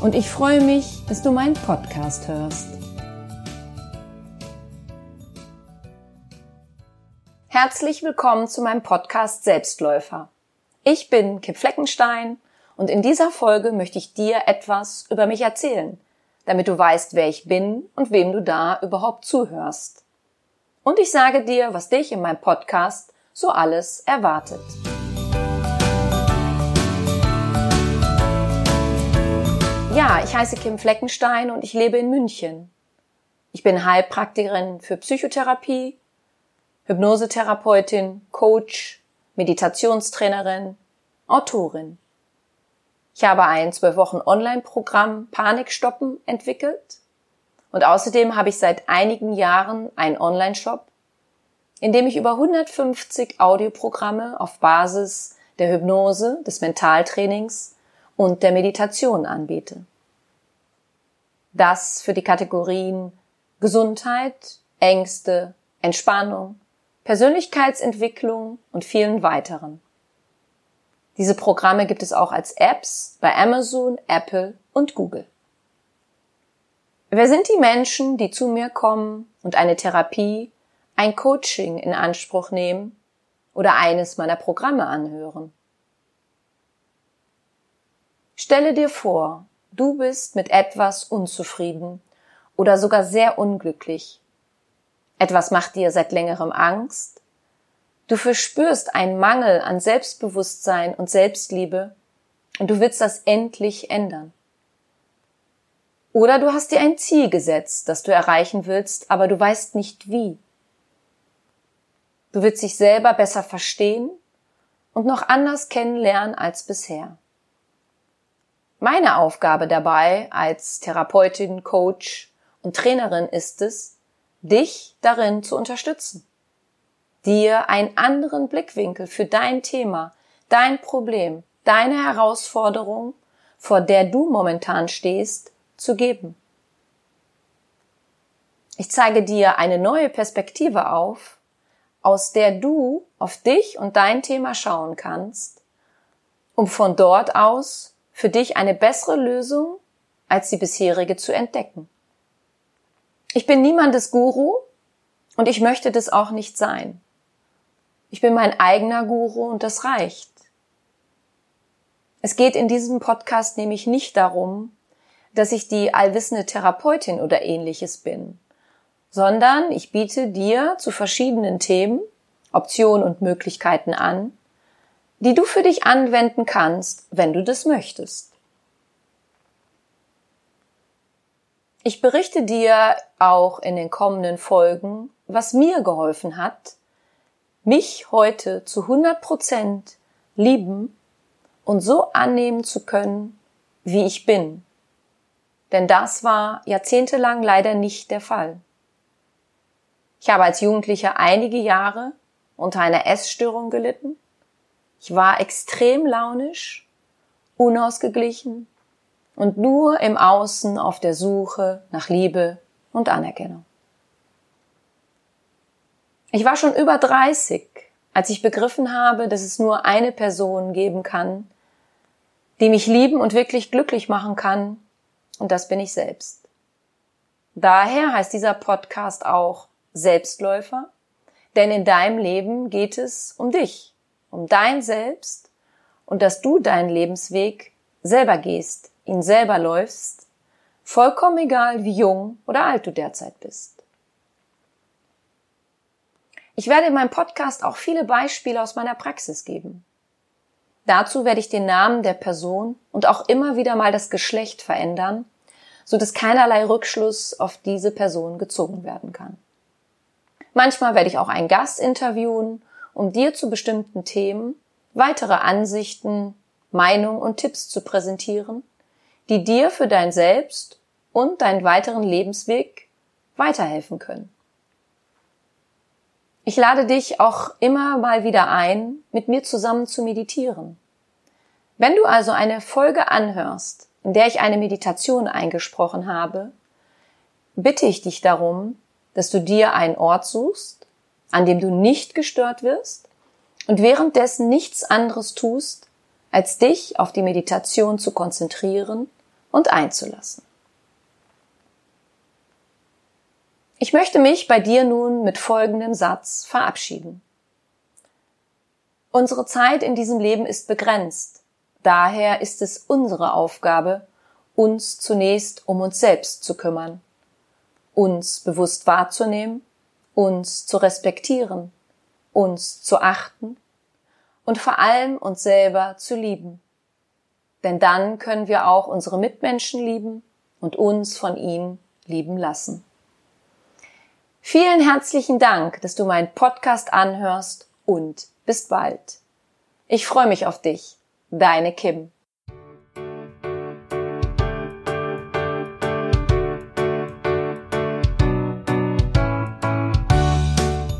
und ich freue mich, dass du meinen Podcast hörst. Herzlich willkommen zu meinem Podcast Selbstläufer. Ich bin Kim Fleckenstein und in dieser Folge möchte ich dir etwas über mich erzählen, damit du weißt, wer ich bin und wem du da überhaupt zuhörst. Und ich sage dir, was dich in meinem Podcast so alles erwartet. Ja, ich heiße Kim Fleckenstein und ich lebe in München. Ich bin Heilpraktikerin für Psychotherapie, Hypnosetherapeutin, Coach, Meditationstrainerin, Autorin. Ich habe ein zwölf Wochen Online-Programm Panikstoppen entwickelt und außerdem habe ich seit einigen Jahren einen Online-Shop, in dem ich über 150 Audioprogramme auf Basis der Hypnose, des Mentaltrainings und der Meditation anbiete. Das für die Kategorien Gesundheit, Ängste, Entspannung, Persönlichkeitsentwicklung und vielen weiteren. Diese Programme gibt es auch als Apps bei Amazon, Apple und Google. Wer sind die Menschen, die zu mir kommen und eine Therapie, ein Coaching in Anspruch nehmen oder eines meiner Programme anhören? Stelle dir vor, du bist mit etwas unzufrieden oder sogar sehr unglücklich. Etwas macht dir seit längerem Angst Du verspürst einen Mangel an Selbstbewusstsein und Selbstliebe und du willst das endlich ändern. Oder du hast dir ein Ziel gesetzt, das du erreichen willst, aber du weißt nicht wie. Du willst dich selber besser verstehen und noch anders kennenlernen als bisher. Meine Aufgabe dabei als Therapeutin, Coach und Trainerin ist es, dich darin zu unterstützen dir einen anderen Blickwinkel für dein Thema, dein Problem, deine Herausforderung, vor der du momentan stehst, zu geben. Ich zeige dir eine neue Perspektive auf, aus der du auf dich und dein Thema schauen kannst, um von dort aus für dich eine bessere Lösung als die bisherige zu entdecken. Ich bin niemandes Guru und ich möchte das auch nicht sein. Ich bin mein eigener Guru und das reicht. Es geht in diesem Podcast nämlich nicht darum, dass ich die allwissende Therapeutin oder ähnliches bin, sondern ich biete dir zu verschiedenen Themen Optionen und Möglichkeiten an, die du für dich anwenden kannst, wenn du das möchtest. Ich berichte dir auch in den kommenden Folgen, was mir geholfen hat, mich heute zu 100 Prozent lieben und so annehmen zu können, wie ich bin. Denn das war jahrzehntelang leider nicht der Fall. Ich habe als Jugendlicher einige Jahre unter einer Essstörung gelitten. Ich war extrem launisch, unausgeglichen und nur im Außen auf der Suche nach Liebe und Anerkennung. Ich war schon über 30, als ich begriffen habe, dass es nur eine Person geben kann, die mich lieben und wirklich glücklich machen kann, und das bin ich selbst. Daher heißt dieser Podcast auch Selbstläufer, denn in deinem Leben geht es um dich, um dein Selbst und dass du deinen Lebensweg selber gehst, ihn selber läufst, vollkommen egal, wie jung oder alt du derzeit bist. Ich werde in meinem Podcast auch viele Beispiele aus meiner Praxis geben. Dazu werde ich den Namen der Person und auch immer wieder mal das Geschlecht verändern, so dass keinerlei Rückschluss auf diese Person gezogen werden kann. Manchmal werde ich auch einen Gast interviewen, um dir zu bestimmten Themen weitere Ansichten, Meinungen und Tipps zu präsentieren, die dir für dein Selbst und deinen weiteren Lebensweg weiterhelfen können. Ich lade dich auch immer mal wieder ein, mit mir zusammen zu meditieren. Wenn du also eine Folge anhörst, in der ich eine Meditation eingesprochen habe, bitte ich dich darum, dass du dir einen Ort suchst, an dem du nicht gestört wirst und währenddessen nichts anderes tust, als dich auf die Meditation zu konzentrieren und einzulassen. Ich möchte mich bei dir nun mit folgendem Satz verabschieden. Unsere Zeit in diesem Leben ist begrenzt. Daher ist es unsere Aufgabe, uns zunächst um uns selbst zu kümmern, uns bewusst wahrzunehmen, uns zu respektieren, uns zu achten und vor allem uns selber zu lieben. Denn dann können wir auch unsere Mitmenschen lieben und uns von ihnen lieben lassen. Vielen herzlichen Dank, dass du meinen Podcast anhörst und bis bald. Ich freue mich auf dich. Deine Kim.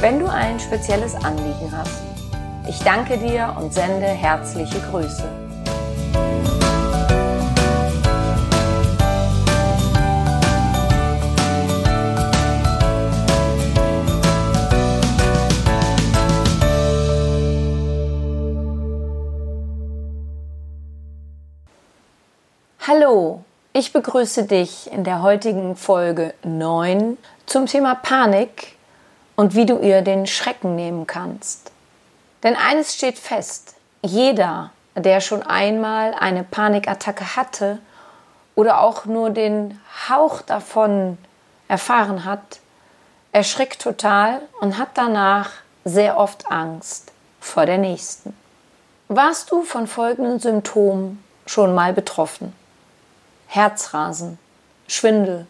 wenn du ein spezielles Anliegen hast. Ich danke dir und sende herzliche Grüße. Hallo, ich begrüße dich in der heutigen Folge 9 zum Thema Panik und wie du ihr den Schrecken nehmen kannst. Denn eines steht fest, jeder, der schon einmal eine Panikattacke hatte oder auch nur den Hauch davon erfahren hat, erschrickt total und hat danach sehr oft Angst vor der nächsten. Warst du von folgenden Symptomen schon mal betroffen? Herzrasen, Schwindel,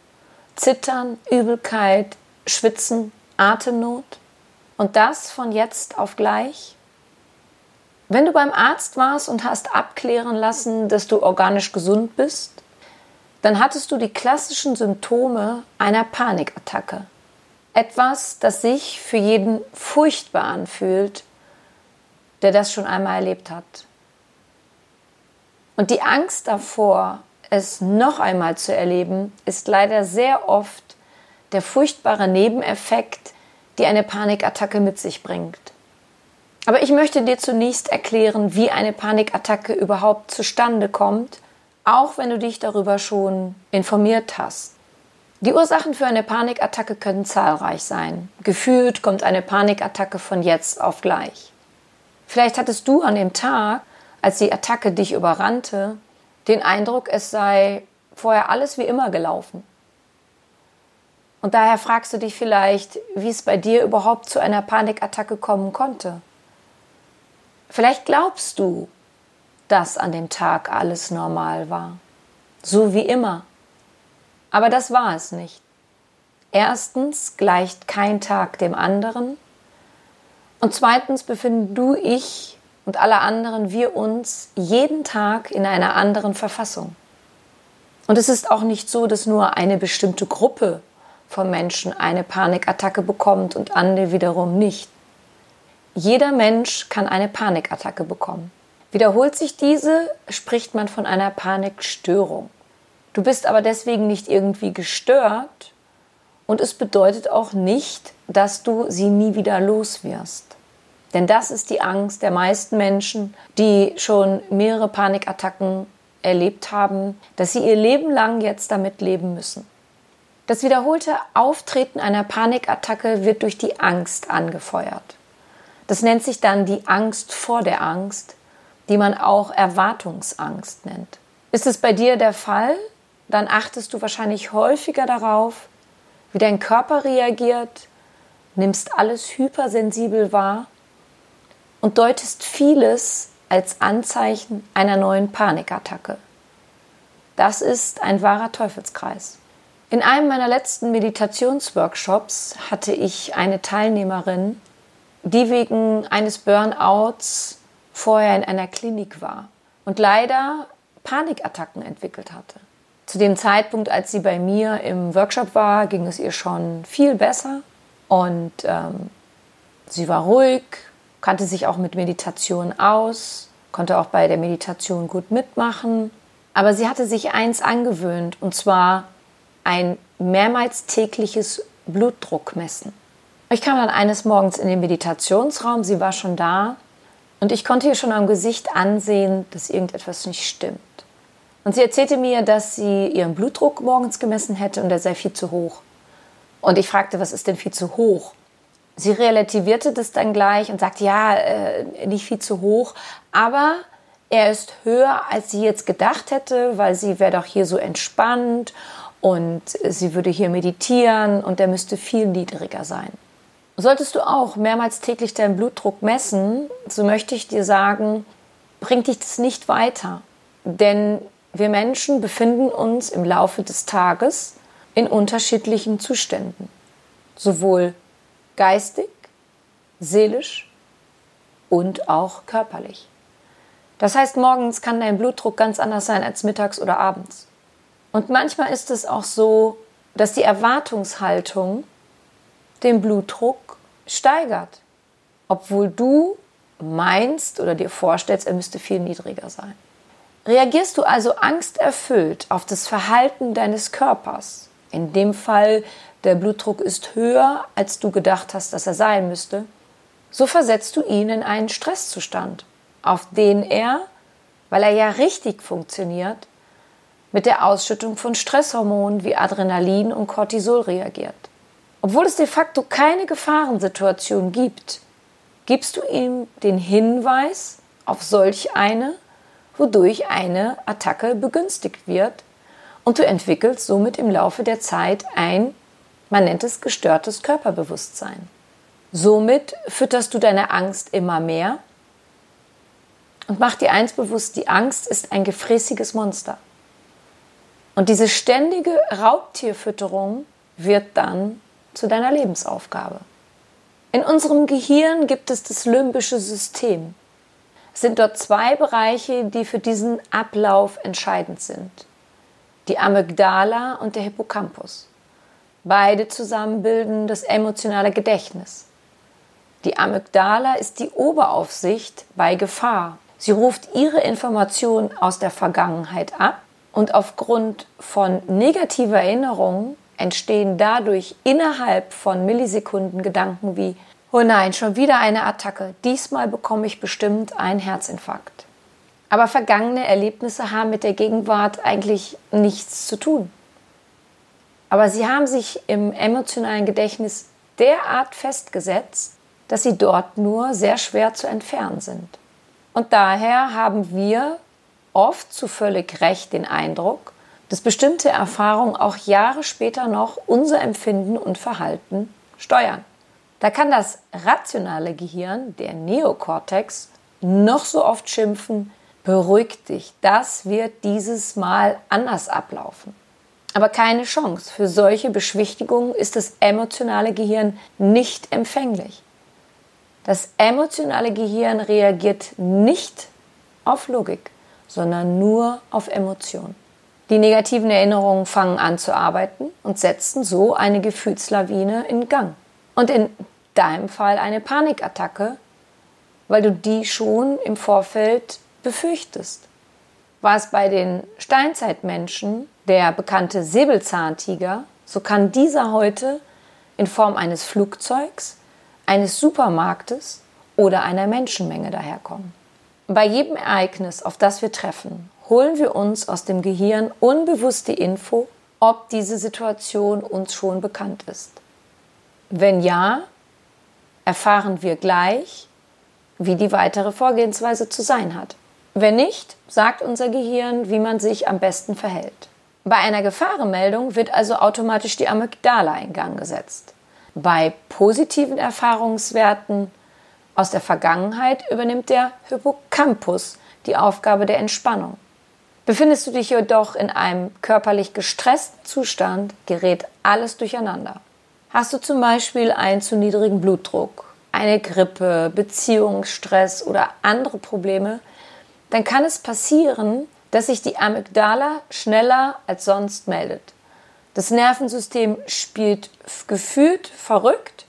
Zittern, Übelkeit, Schwitzen, Atemnot? Und das von jetzt auf gleich? Wenn du beim Arzt warst und hast abklären lassen, dass du organisch gesund bist, dann hattest du die klassischen Symptome einer Panikattacke. Etwas, das sich für jeden furchtbar anfühlt, der das schon einmal erlebt hat. Und die Angst davor, es noch einmal zu erleben, ist leider sehr oft der furchtbare Nebeneffekt, die eine Panikattacke mit sich bringt. Aber ich möchte dir zunächst erklären, wie eine Panikattacke überhaupt zustande kommt, auch wenn du dich darüber schon informiert hast. Die Ursachen für eine Panikattacke können zahlreich sein. Gefühlt kommt eine Panikattacke von jetzt auf gleich. Vielleicht hattest du an dem Tag, als die Attacke dich überrannte, den Eindruck, es sei vorher alles wie immer gelaufen. Und daher fragst du dich vielleicht, wie es bei dir überhaupt zu einer Panikattacke kommen konnte. Vielleicht glaubst du, dass an dem Tag alles normal war, so wie immer. Aber das war es nicht. Erstens gleicht kein Tag dem anderen und zweitens befinden du, ich und alle anderen, wir uns jeden Tag in einer anderen Verfassung. Und es ist auch nicht so, dass nur eine bestimmte Gruppe von Menschen eine Panikattacke bekommt und andere wiederum nicht. Jeder Mensch kann eine Panikattacke bekommen. Wiederholt sich diese, spricht man von einer Panikstörung. Du bist aber deswegen nicht irgendwie gestört und es bedeutet auch nicht, dass du sie nie wieder los wirst. Denn das ist die Angst der meisten Menschen, die schon mehrere Panikattacken erlebt haben, dass sie ihr Leben lang jetzt damit leben müssen. Das wiederholte Auftreten einer Panikattacke wird durch die Angst angefeuert. Das nennt sich dann die Angst vor der Angst, die man auch Erwartungsangst nennt. Ist es bei dir der Fall, dann achtest du wahrscheinlich häufiger darauf, wie dein Körper reagiert, nimmst alles hypersensibel wahr und deutest vieles als Anzeichen einer neuen Panikattacke. Das ist ein wahrer Teufelskreis. In einem meiner letzten Meditationsworkshops hatte ich eine Teilnehmerin, die wegen eines Burnouts vorher in einer Klinik war und leider Panikattacken entwickelt hatte. Zu dem Zeitpunkt, als sie bei mir im Workshop war, ging es ihr schon viel besser und ähm, sie war ruhig, kannte sich auch mit Meditation aus, konnte auch bei der Meditation gut mitmachen. Aber sie hatte sich eins angewöhnt, und zwar ein mehrmals tägliches Blutdruckmessen. Ich kam dann eines Morgens in den Meditationsraum, sie war schon da und ich konnte ihr schon am Gesicht ansehen, dass irgendetwas nicht stimmt. Und sie erzählte mir, dass sie ihren Blutdruck morgens gemessen hätte und der sei viel zu hoch. Und ich fragte, was ist denn viel zu hoch? Sie relativierte das dann gleich und sagte, ja, äh, nicht viel zu hoch, aber er ist höher, als sie jetzt gedacht hätte, weil sie wäre doch hier so entspannt und sie würde hier meditieren und der müsste viel niedriger sein. Solltest du auch mehrmals täglich deinen Blutdruck messen, so möchte ich dir sagen, bringt dich das nicht weiter. Denn wir Menschen befinden uns im Laufe des Tages in unterschiedlichen Zuständen. Sowohl geistig, seelisch und auch körperlich. Das heißt, morgens kann dein Blutdruck ganz anders sein als mittags oder abends. Und manchmal ist es auch so, dass die Erwartungshaltung den Blutdruck steigert, obwohl du meinst oder dir vorstellst, er müsste viel niedriger sein. Reagierst du also angsterfüllt auf das Verhalten deines Körpers, in dem Fall der Blutdruck ist höher, als du gedacht hast, dass er sein müsste, so versetzt du ihn in einen Stresszustand, auf den er, weil er ja richtig funktioniert, mit der Ausschüttung von Stresshormonen wie Adrenalin und Cortisol reagiert. Obwohl es de facto keine Gefahrensituation gibt, gibst du ihm den Hinweis auf solch eine, wodurch eine Attacke begünstigt wird und du entwickelst somit im Laufe der Zeit ein man nennt es gestörtes Körperbewusstsein. Somit fütterst du deine Angst immer mehr und mach dir eins bewusst, die Angst ist ein gefräßiges Monster. Und diese ständige Raubtierfütterung wird dann zu deiner Lebensaufgabe. In unserem Gehirn gibt es das limbische System. Es sind dort zwei Bereiche, die für diesen Ablauf entscheidend sind. Die Amygdala und der Hippocampus. Beide zusammen bilden das emotionale Gedächtnis. Die Amygdala ist die Oberaufsicht bei Gefahr. Sie ruft ihre Informationen aus der Vergangenheit ab und aufgrund von negativer Erinnerungen entstehen dadurch innerhalb von Millisekunden Gedanken wie Oh nein, schon wieder eine Attacke. Diesmal bekomme ich bestimmt einen Herzinfarkt. Aber vergangene Erlebnisse haben mit der Gegenwart eigentlich nichts zu tun. Aber sie haben sich im emotionalen Gedächtnis derart festgesetzt, dass sie dort nur sehr schwer zu entfernen sind. Und daher haben wir oft zu völlig recht den Eindruck, dass bestimmte Erfahrungen auch Jahre später noch unser Empfinden und Verhalten steuern. Da kann das rationale Gehirn, der Neokortex, noch so oft schimpfen, beruhig dich, das wird dieses Mal anders ablaufen. Aber keine Chance. Für solche Beschwichtigungen ist das emotionale Gehirn nicht empfänglich. Das emotionale Gehirn reagiert nicht auf Logik, sondern nur auf Emotion. Die negativen Erinnerungen fangen an zu arbeiten und setzen so eine Gefühlslawine in Gang. Und in deinem Fall eine Panikattacke, weil du die schon im Vorfeld befürchtest. War es bei den Steinzeitmenschen der bekannte Säbelzahntiger, so kann dieser heute in Form eines Flugzeugs, eines Supermarktes oder einer Menschenmenge daherkommen. Bei jedem Ereignis, auf das wir treffen, holen wir uns aus dem Gehirn unbewusst die Info, ob diese Situation uns schon bekannt ist. Wenn ja, erfahren wir gleich, wie die weitere Vorgehensweise zu sein hat. Wenn nicht, sagt unser Gehirn, wie man sich am besten verhält. Bei einer Gefahrenmeldung wird also automatisch die Amygdala in Gang gesetzt. Bei positiven Erfahrungswerten aus der Vergangenheit übernimmt der Hippocampus die Aufgabe der Entspannung. Befindest du dich jedoch in einem körperlich gestressten Zustand, gerät alles durcheinander. Hast du zum Beispiel einen zu niedrigen Blutdruck, eine Grippe, Beziehungsstress oder andere Probleme, dann kann es passieren, dass sich die Amygdala schneller als sonst meldet. Das Nervensystem spielt gefühlt verrückt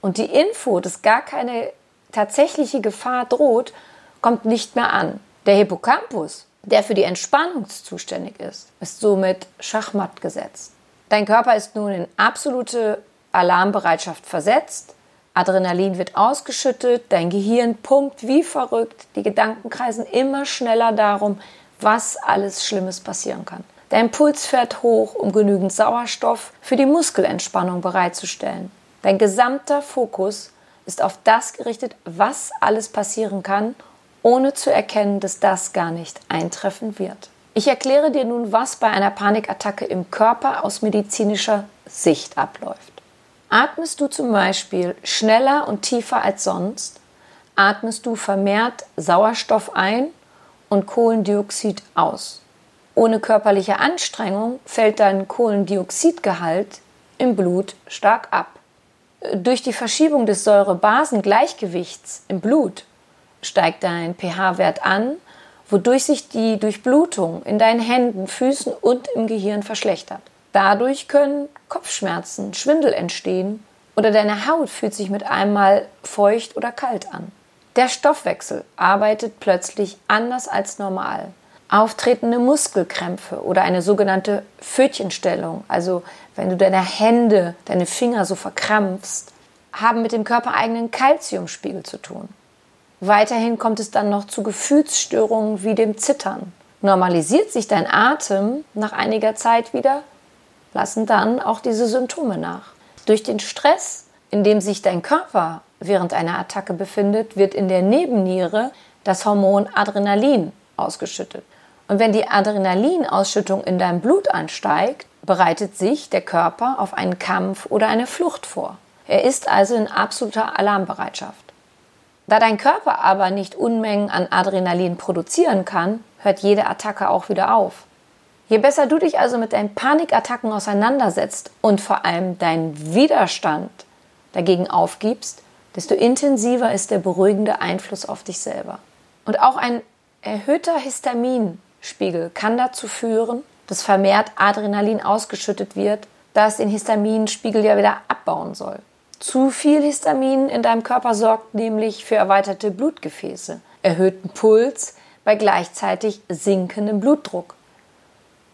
und die Info, dass gar keine tatsächliche Gefahr droht, kommt nicht mehr an. Der Hippocampus, der für die Entspannung zuständig ist, ist somit schachmatt gesetzt. Dein Körper ist nun in absolute Alarmbereitschaft versetzt. Adrenalin wird ausgeschüttet, dein Gehirn pumpt wie verrückt, die Gedanken kreisen immer schneller darum, was alles Schlimmes passieren kann. Dein Puls fährt hoch, um genügend Sauerstoff für die Muskelentspannung bereitzustellen. Dein gesamter Fokus ist auf das gerichtet, was alles passieren kann, ohne zu erkennen, dass das gar nicht eintreffen wird. Ich erkläre dir nun, was bei einer Panikattacke im Körper aus medizinischer Sicht abläuft. Atmest du zum Beispiel schneller und tiefer als sonst, atmest du vermehrt Sauerstoff ein und Kohlendioxid aus. Ohne körperliche Anstrengung fällt dein Kohlendioxidgehalt im Blut stark ab. Durch die Verschiebung des Säure-Basen-Gleichgewichts im Blut steigt dein pH-Wert an, wodurch sich die Durchblutung in deinen Händen, Füßen und im Gehirn verschlechtert. Dadurch können Kopfschmerzen, Schwindel entstehen oder deine Haut fühlt sich mit einmal feucht oder kalt an. Der Stoffwechsel arbeitet plötzlich anders als normal. Auftretende Muskelkrämpfe oder eine sogenannte Pfötchenstellung, also wenn du deine Hände, deine Finger so verkrampfst, haben mit dem körpereigenen Kalziumspiegel zu tun. Weiterhin kommt es dann noch zu Gefühlsstörungen wie dem Zittern. Normalisiert sich dein Atem nach einiger Zeit wieder, lassen dann auch diese Symptome nach. Durch den Stress, in dem sich dein Körper während einer Attacke befindet, wird in der Nebenniere das Hormon Adrenalin ausgeschüttet. Und wenn die Adrenalinausschüttung in deinem Blut ansteigt, bereitet sich der Körper auf einen Kampf oder eine Flucht vor. Er ist also in absoluter Alarmbereitschaft. Da dein Körper aber nicht Unmengen an Adrenalin produzieren kann, hört jede Attacke auch wieder auf. Je besser du dich also mit deinen Panikattacken auseinandersetzt und vor allem deinen Widerstand dagegen aufgibst, desto intensiver ist der beruhigende Einfluss auf dich selber. Und auch ein erhöhter Histaminspiegel kann dazu führen, dass vermehrt Adrenalin ausgeschüttet wird, da es den Histaminspiegel ja wieder abbauen soll. Zu viel Histamin in deinem Körper sorgt nämlich für erweiterte Blutgefäße, erhöhten Puls bei gleichzeitig sinkendem Blutdruck.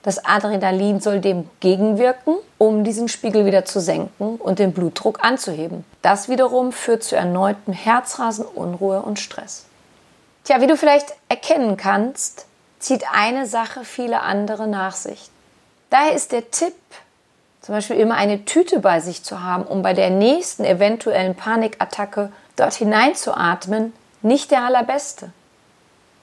Das Adrenalin soll dem gegenwirken, um diesen Spiegel wieder zu senken und den Blutdruck anzuheben. Das wiederum führt zu erneutem Herzrasen, Unruhe und Stress. Tja, wie du vielleicht erkennen kannst, zieht eine Sache viele andere nach sich. Daher ist der Tipp, zum Beispiel immer eine Tüte bei sich zu haben, um bei der nächsten eventuellen Panikattacke dort hineinzuatmen, nicht der allerbeste.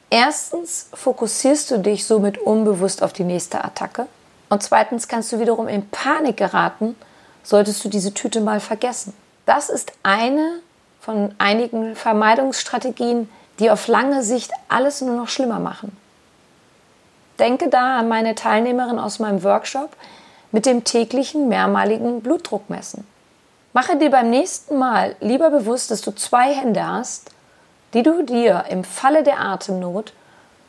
Erstens fokussierst du dich somit unbewusst auf die nächste Attacke. Und zweitens kannst du wiederum in Panik geraten, solltest du diese Tüte mal vergessen. Das ist eine von einigen Vermeidungsstrategien, die auf lange Sicht alles nur noch schlimmer machen. Denke da an meine Teilnehmerin aus meinem Workshop mit dem täglichen mehrmaligen Blutdruckmessen. Mache dir beim nächsten Mal lieber bewusst, dass du zwei Hände hast die du dir im Falle der Atemnot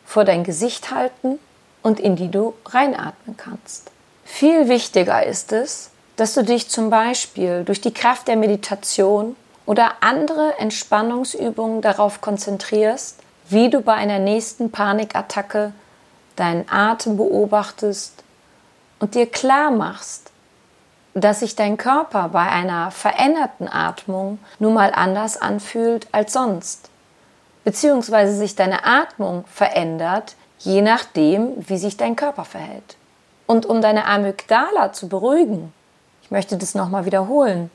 vor dein Gesicht halten und in die du reinatmen kannst. Viel wichtiger ist es, dass du dich zum Beispiel durch die Kraft der Meditation oder andere Entspannungsübungen darauf konzentrierst, wie du bei einer nächsten Panikattacke deinen Atem beobachtest und dir klar machst, dass sich dein Körper bei einer veränderten Atmung nun mal anders anfühlt als sonst beziehungsweise sich deine Atmung verändert, je nachdem, wie sich dein Körper verhält. Und um deine Amygdala zu beruhigen, ich möchte das nochmal wiederholen,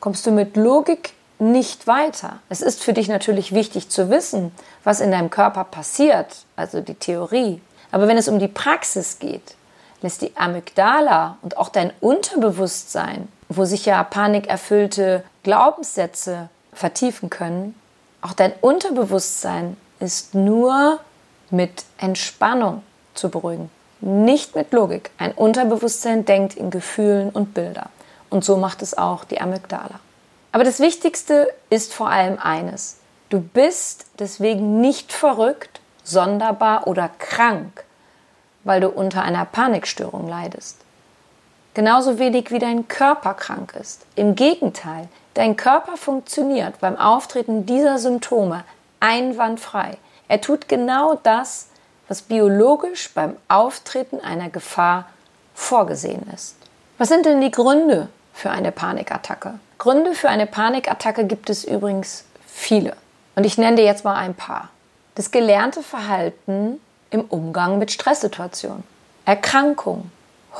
kommst du mit Logik nicht weiter. Es ist für dich natürlich wichtig zu wissen, was in deinem Körper passiert, also die Theorie. Aber wenn es um die Praxis geht, lässt die Amygdala und auch dein Unterbewusstsein, wo sich ja panikerfüllte Glaubenssätze vertiefen können, auch dein Unterbewusstsein ist nur mit Entspannung zu beruhigen, nicht mit Logik. Ein Unterbewusstsein denkt in Gefühlen und Bilder. Und so macht es auch die Amygdala. Aber das Wichtigste ist vor allem eines. Du bist deswegen nicht verrückt, sonderbar oder krank, weil du unter einer Panikstörung leidest. Genauso wenig wie dein Körper krank ist. Im Gegenteil, dein Körper funktioniert beim Auftreten dieser Symptome einwandfrei. Er tut genau das, was biologisch beim Auftreten einer Gefahr vorgesehen ist. Was sind denn die Gründe für eine Panikattacke? Gründe für eine Panikattacke gibt es übrigens viele. Und ich nenne dir jetzt mal ein paar. Das gelernte Verhalten im Umgang mit Stresssituationen. Erkrankung,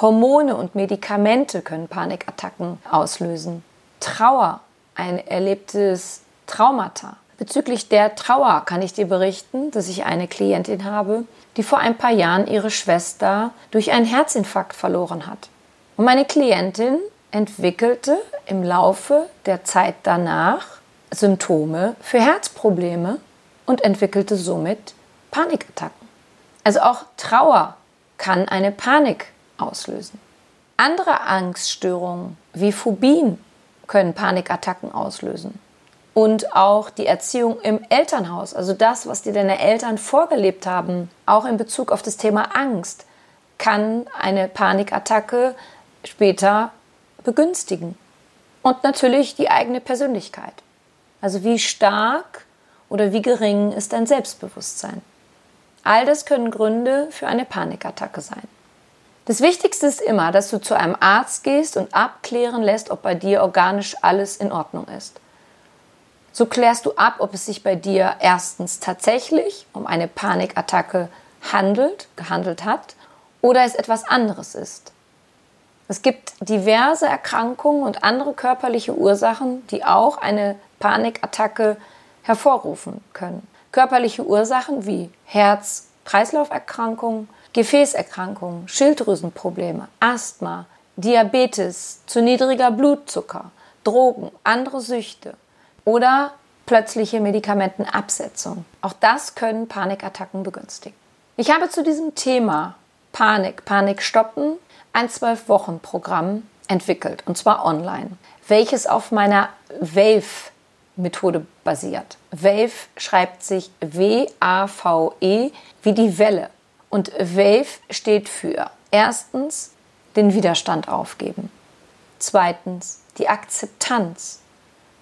Hormone und Medikamente können Panikattacken auslösen. Trauer, ein erlebtes Traumata. Bezüglich der Trauer kann ich dir berichten, dass ich eine Klientin habe, die vor ein paar Jahren ihre Schwester durch einen Herzinfarkt verloren hat. Und meine Klientin entwickelte im Laufe der Zeit danach Symptome für Herzprobleme und entwickelte somit Panikattacken. Also auch Trauer kann eine Panik auslösen. Andere Angststörungen wie Phobien können Panikattacken auslösen. Und auch die Erziehung im Elternhaus, also das, was dir deine Eltern vorgelebt haben, auch in Bezug auf das Thema Angst, kann eine Panikattacke später begünstigen. Und natürlich die eigene Persönlichkeit. Also wie stark oder wie gering ist dein Selbstbewusstsein. All das können Gründe für eine Panikattacke sein. Das Wichtigste ist immer, dass du zu einem Arzt gehst und abklären lässt, ob bei dir organisch alles in Ordnung ist. So klärst du ab, ob es sich bei dir erstens tatsächlich um eine Panikattacke handelt, gehandelt hat, oder es etwas anderes ist. Es gibt diverse Erkrankungen und andere körperliche Ursachen, die auch eine Panikattacke hervorrufen können. Körperliche Ursachen wie Herz-Kreislauferkrankungen, Gefäßerkrankungen, Schilddrüsenprobleme, Asthma, Diabetes, zu niedriger Blutzucker, Drogen, andere Süchte oder plötzliche Medikamentenabsetzung. Auch das können Panikattacken begünstigen. Ich habe zu diesem Thema Panik, Panik stoppen ein zwölf Wochen Programm entwickelt und zwar online, welches auf meiner Wave Methode basiert. Wave schreibt sich W-A-V-E wie die Welle. Und Wave steht für erstens den Widerstand aufgeben. Zweitens die Akzeptanz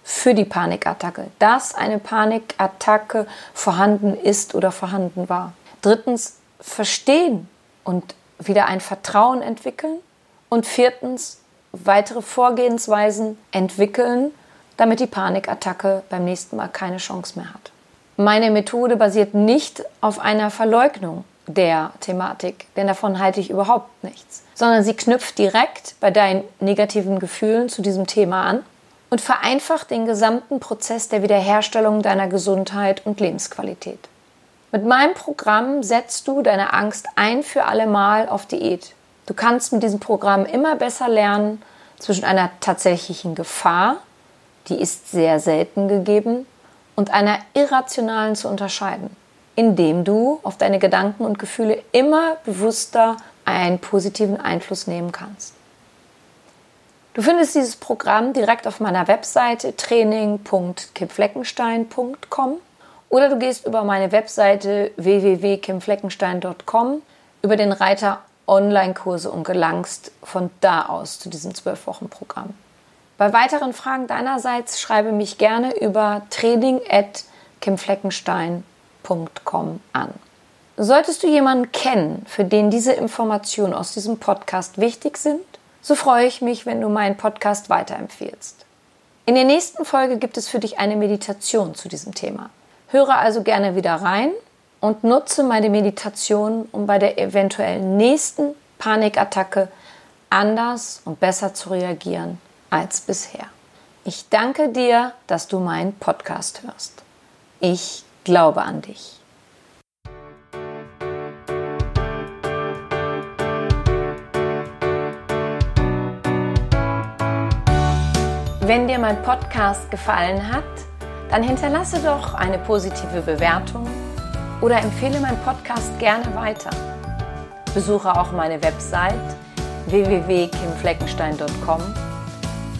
für die Panikattacke, dass eine Panikattacke vorhanden ist oder vorhanden war. Drittens verstehen und wieder ein Vertrauen entwickeln. Und viertens weitere Vorgehensweisen entwickeln, damit die Panikattacke beim nächsten Mal keine Chance mehr hat. Meine Methode basiert nicht auf einer Verleugnung der Thematik, denn davon halte ich überhaupt nichts, sondern sie knüpft direkt bei deinen negativen Gefühlen zu diesem Thema an und vereinfacht den gesamten Prozess der Wiederherstellung deiner Gesundheit und Lebensqualität. Mit meinem Programm setzt du deine Angst ein für alle Mal auf Diät. Du kannst mit diesem Programm immer besser lernen, zwischen einer tatsächlichen Gefahr die ist sehr selten gegeben, und einer irrationalen zu unterscheiden, indem du auf deine Gedanken und Gefühle immer bewusster einen positiven Einfluss nehmen kannst. Du findest dieses Programm direkt auf meiner Webseite training.kimfleckenstein.com oder du gehst über meine Webseite www.kimfleckenstein.com über den Reiter Online-Kurse und gelangst von da aus zu diesem 12-Wochen-Programm. Bei weiteren Fragen deinerseits schreibe mich gerne über training.kimfleckenstein.com an. Solltest du jemanden kennen, für den diese Informationen aus diesem Podcast wichtig sind, so freue ich mich, wenn du meinen Podcast weiterempfehlst. In der nächsten Folge gibt es für dich eine Meditation zu diesem Thema. Höre also gerne wieder rein und nutze meine Meditation, um bei der eventuellen nächsten Panikattacke anders und besser zu reagieren als bisher. Ich danke dir, dass du meinen Podcast hörst. Ich glaube an dich. Wenn dir mein Podcast gefallen hat, dann hinterlasse doch eine positive Bewertung oder empfehle meinen Podcast gerne weiter. Besuche auch meine Website www.kimfleckenstein.com